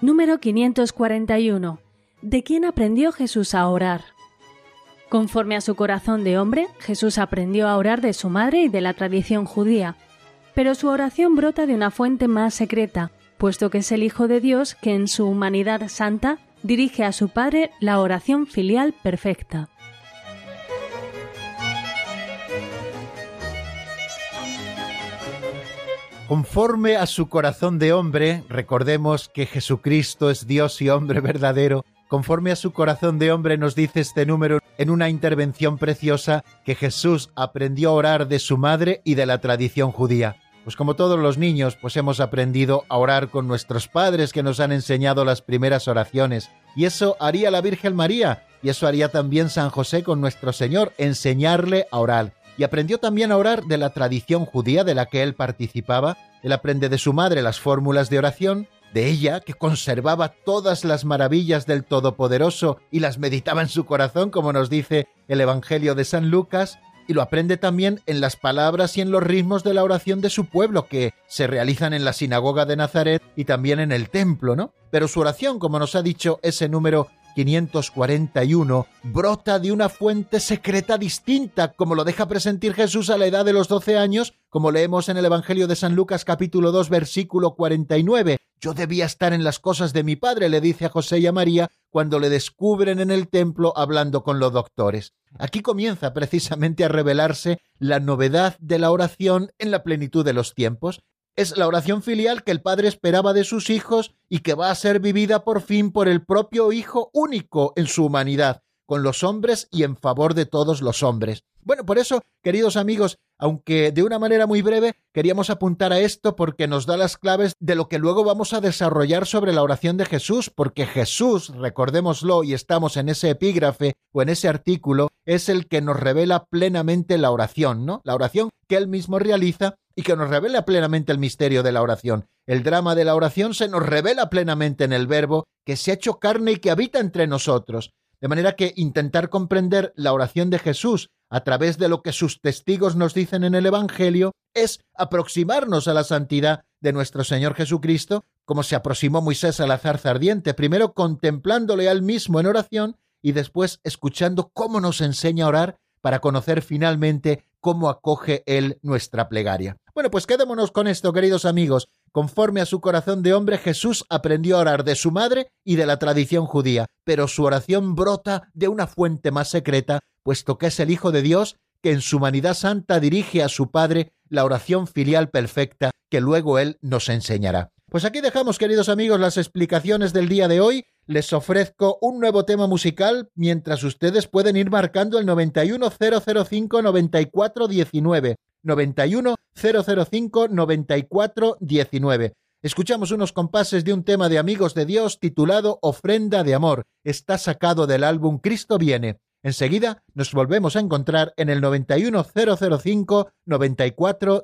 Número 541. ¿De quién aprendió Jesús a orar? Conforme a su corazón de hombre, Jesús aprendió a orar de su madre y de la tradición judía, pero su oración brota de una fuente más secreta, puesto que es el Hijo de Dios que en su humanidad santa dirige a su Padre la oración filial perfecta. Conforme a su corazón de hombre, recordemos que Jesucristo es Dios y hombre verdadero, conforme a su corazón de hombre nos dice este número en una intervención preciosa que Jesús aprendió a orar de su madre y de la tradición judía. Pues como todos los niños, pues hemos aprendido a orar con nuestros padres que nos han enseñado las primeras oraciones. Y eso haría la Virgen María, y eso haría también San José con nuestro Señor, enseñarle a orar. Y aprendió también a orar de la tradición judía de la que él participaba. Él aprende de su madre las fórmulas de oración, de ella que conservaba todas las maravillas del Todopoderoso y las meditaba en su corazón, como nos dice el Evangelio de San Lucas, y lo aprende también en las palabras y en los ritmos de la oración de su pueblo que se realizan en la sinagoga de Nazaret y también en el templo, ¿no? Pero su oración, como nos ha dicho ese número 541, brota de una fuente secreta distinta, como lo deja presentir Jesús a la edad de los 12 años, como leemos en el Evangelio de San Lucas capítulo 2 versículo 49. Yo debía estar en las cosas de mi padre, le dice a José y a María cuando le descubren en el templo hablando con los doctores. Aquí comienza precisamente a revelarse la novedad de la oración en la plenitud de los tiempos, es la oración filial que el Padre esperaba de sus hijos y que va a ser vivida por fin por el propio Hijo único en su humanidad, con los hombres y en favor de todos los hombres. Bueno, por eso, queridos amigos, aunque de una manera muy breve, queríamos apuntar a esto porque nos da las claves de lo que luego vamos a desarrollar sobre la oración de Jesús, porque Jesús, recordémoslo y estamos en ese epígrafe o en ese artículo, es el que nos revela plenamente la oración, ¿no? La oración que él mismo realiza y que nos revela plenamente el misterio de la oración. El drama de la oración se nos revela plenamente en el Verbo que se ha hecho carne y que habita entre nosotros. De manera que intentar comprender la oración de Jesús a través de lo que sus testigos nos dicen en el Evangelio es aproximarnos a la santidad de nuestro Señor Jesucristo, como se aproximó Moisés a la zarza ardiente, primero contemplándole al mismo en oración y después escuchando cómo nos enseña a orar para conocer finalmente cómo acoge Él nuestra plegaria. Bueno, pues quedémonos con esto, queridos amigos. Conforme a su corazón de hombre, Jesús aprendió a orar de su madre y de la tradición judía, pero su oración brota de una fuente más secreta, puesto que es el Hijo de Dios que en su humanidad santa dirige a su Padre la oración filial perfecta que luego Él nos enseñará. Pues aquí dejamos, queridos amigos, las explicaciones del día de hoy. Les ofrezco un nuevo tema musical mientras ustedes pueden ir marcando el 91005 9419 91 005 94 19. Escuchamos unos compases de un tema de Amigos de Dios titulado Ofrenda de Amor. Está sacado del álbum Cristo viene. Enseguida nos volvemos a encontrar en el 91005 94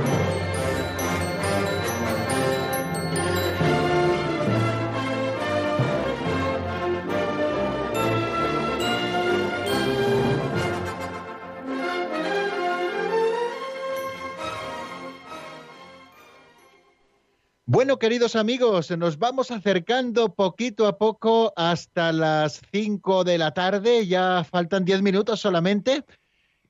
Bueno, queridos amigos, nos vamos acercando poquito a poco hasta las 5 de la tarde, ya faltan 10 minutos solamente.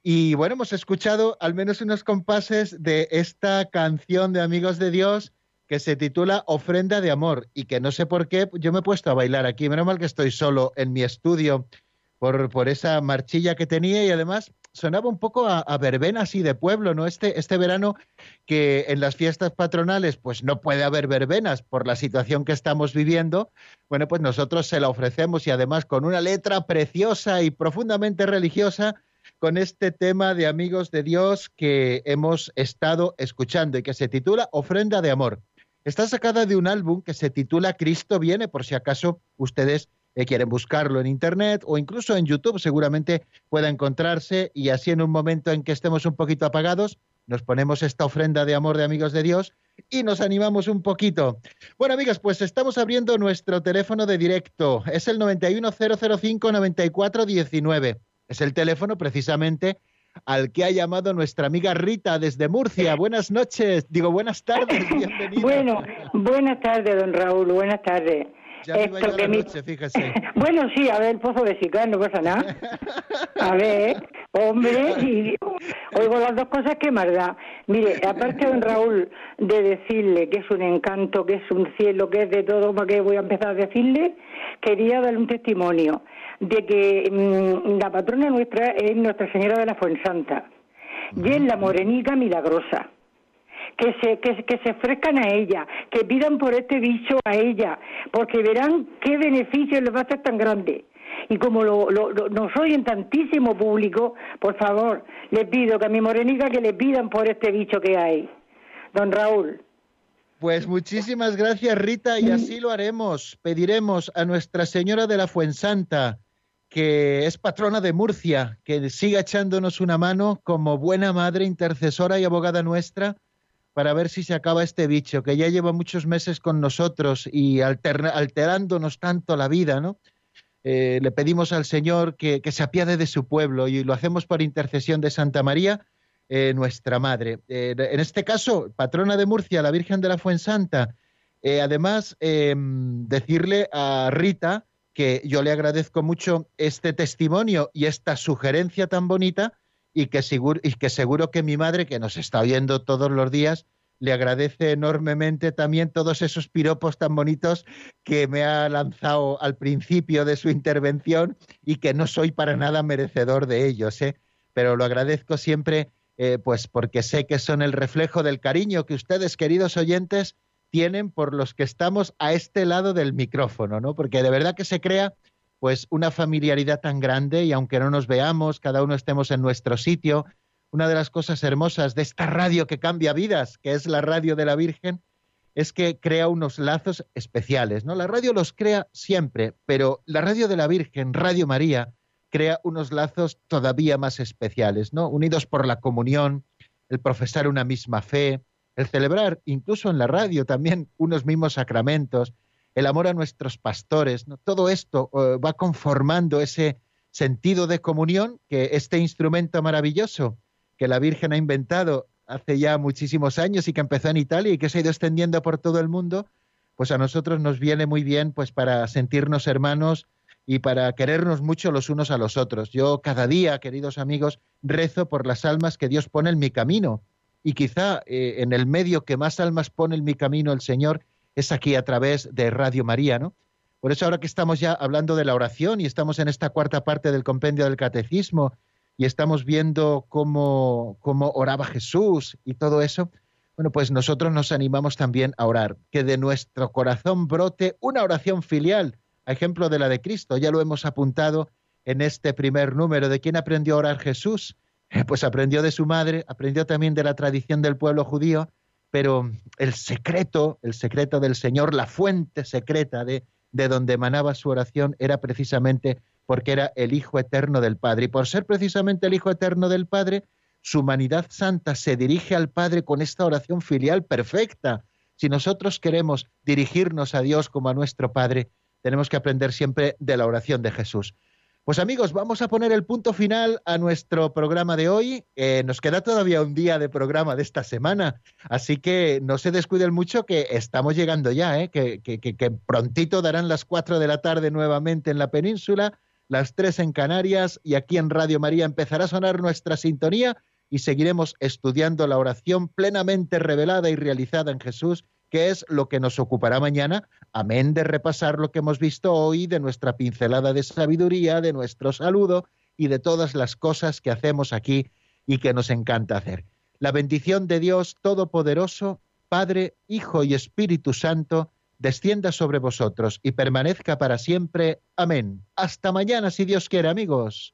Y bueno, hemos escuchado al menos unos compases de esta canción de Amigos de Dios que se titula Ofrenda de Amor y que no sé por qué yo me he puesto a bailar aquí. Menos mal que estoy solo en mi estudio por, esa marchilla que tenía y además sonaba un poco a, verbena así de pueblo, ¿no? Este, este verano que en las fiestas patronales pues no puede haber verbenas por la situación que estamos viviendo, bueno, pues nosotros se la ofrecemos y además con una letra preciosa y profundamente religiosa con este tema de amigos de Dios que hemos estado escuchando y que se titula Ofrenda de Amor. Está sacada de un álbum que se titula Cristo viene, por si acaso ustedes eh, quieren buscarlo en Internet o incluso en YouTube, seguramente pueda encontrarse y así en un momento en que estemos un poquito apagados, nos ponemos esta ofrenda de amor de amigos de Dios y nos animamos un poquito. Bueno, amigos, pues estamos abriendo nuestro teléfono de directo. Es el 910059419. Es el teléfono precisamente al que ha llamado nuestra amiga Rita desde Murcia. Buenas noches, digo buenas tardes, bienvenida. Bueno, buenas tardes, don Raúl, buenas tardes. Ya me Esto la noche, fíjese. bueno, sí, a ver, pozo de cigar, no pasa nada. A ver, hombre, y oigo las dos cosas que más da. Mire, aparte don Raúl de decirle que es un encanto, que es un cielo, que es de todo, ¿para qué voy a empezar a decirle? Quería darle un testimonio de que mm, la patrona nuestra es Nuestra Señora de la Fuensanta y es la morenica milagrosa que se, que, que se ofrezcan a ella, que pidan por este bicho a ella, porque verán qué beneficio les va a hacer tan grande. Y como lo, lo, nos oyen tantísimo público, por favor, les pido que a mi morenica que le pidan por este bicho que hay. Don Raúl. Pues muchísimas gracias, Rita, y así lo haremos. Pediremos a Nuestra Señora de la Fuensanta, que es patrona de Murcia, que siga echándonos una mano como buena madre, intercesora y abogada nuestra para ver si se acaba este bicho que ya lleva muchos meses con nosotros y alterándonos tanto la vida, ¿no? Eh, le pedimos al Señor que, se apiade de su pueblo y lo hacemos por intercesión de Santa María, eh, nuestra Madre. Eh, en este caso, patrona de Murcia, la Virgen de la Fuensanta. además, decirle a Rita que yo le agradezco mucho este testimonio y esta sugerencia tan bonita y que, seguro, y que seguro que mi madre, que nos está oyendo todos los días, le agradece enormemente también todos esos piropos tan bonitos que me ha lanzado al principio de su intervención y que no soy para nada merecedor de ellos, ¿eh? pero lo agradezco siempre eh, pues porque sé que son el reflejo del cariño que ustedes, queridos oyentes, tienen por los que estamos a este lado del micrófono, ¿no? Porque de verdad que se crea pues una familiaridad tan grande y aunque no nos veamos, cada uno estemos en nuestro sitio, una de las cosas hermosas de esta radio que cambia vidas, que es la radio de la Virgen, es que crea unos lazos especiales, ¿no? La radio los crea siempre, pero la radio de la Virgen, Radio María, crea unos lazos todavía más especiales, ¿no? Unidos por la comunión, el profesar una misma fe, el celebrar incluso en la radio también unos mismos sacramentos, el amor a nuestros pastores, ¿no? todo esto eh, va conformando ese sentido de comunión que este instrumento maravilloso que la Virgen ha inventado hace ya muchísimos años y que empezó en Italia y que se ha ido extendiendo por todo el mundo, pues a nosotros nos viene muy bien pues para sentirnos hermanos y para querernos mucho los unos a los otros. Yo cada día, queridos amigos, rezo por las almas que Dios pone en mi camino y quizá eh, en el medio que más almas pone en mi camino el Señor es aquí a través de Radio María, ¿no? Por eso ahora que estamos ya hablando de la oración y estamos en esta cuarta parte del compendio del catecismo y estamos viendo cómo, cómo oraba Jesús y todo eso, bueno, pues nosotros nos animamos también a orar, que de nuestro corazón brote una oración filial, a ejemplo de la de Cristo. Ya lo hemos apuntado en este primer número. ¿De quién aprendió a orar Jesús? Pues aprendió de su madre, aprendió también de la tradición del pueblo judío, pero el secreto, el secreto del Señor, la fuente secreta de, de donde emanaba su oración era precisamente porque era el Hijo Eterno del Padre. Y por ser precisamente el Hijo Eterno del Padre, su humanidad santa se dirige al Padre con esta oración filial perfecta. Si nosotros queremos dirigirnos a Dios como a nuestro Padre, tenemos que aprender siempre de la oración de Jesús. Pues amigos, vamos a poner el punto final a nuestro programa de hoy. Eh, nos queda todavía un día de programa de esta semana, así que no se descuiden mucho que estamos llegando ya, ¿eh? que, que prontito darán las 4 de la tarde nuevamente en la península, las 3 en Canarias y aquí en Radio María empezará a sonar nuestra sintonía y seguiremos estudiando la oración plenamente revelada y realizada en Jesús que es lo que nos ocupará mañana, amén de repasar lo que hemos visto hoy, de nuestra pincelada de sabiduría, de nuestro saludo y de todas las cosas que hacemos aquí y que nos encanta hacer. La bendición de Dios Todopoderoso, Padre, Hijo y Espíritu Santo, descienda sobre vosotros y permanezca para siempre. Amén. Hasta mañana, si Dios quiere, amigos.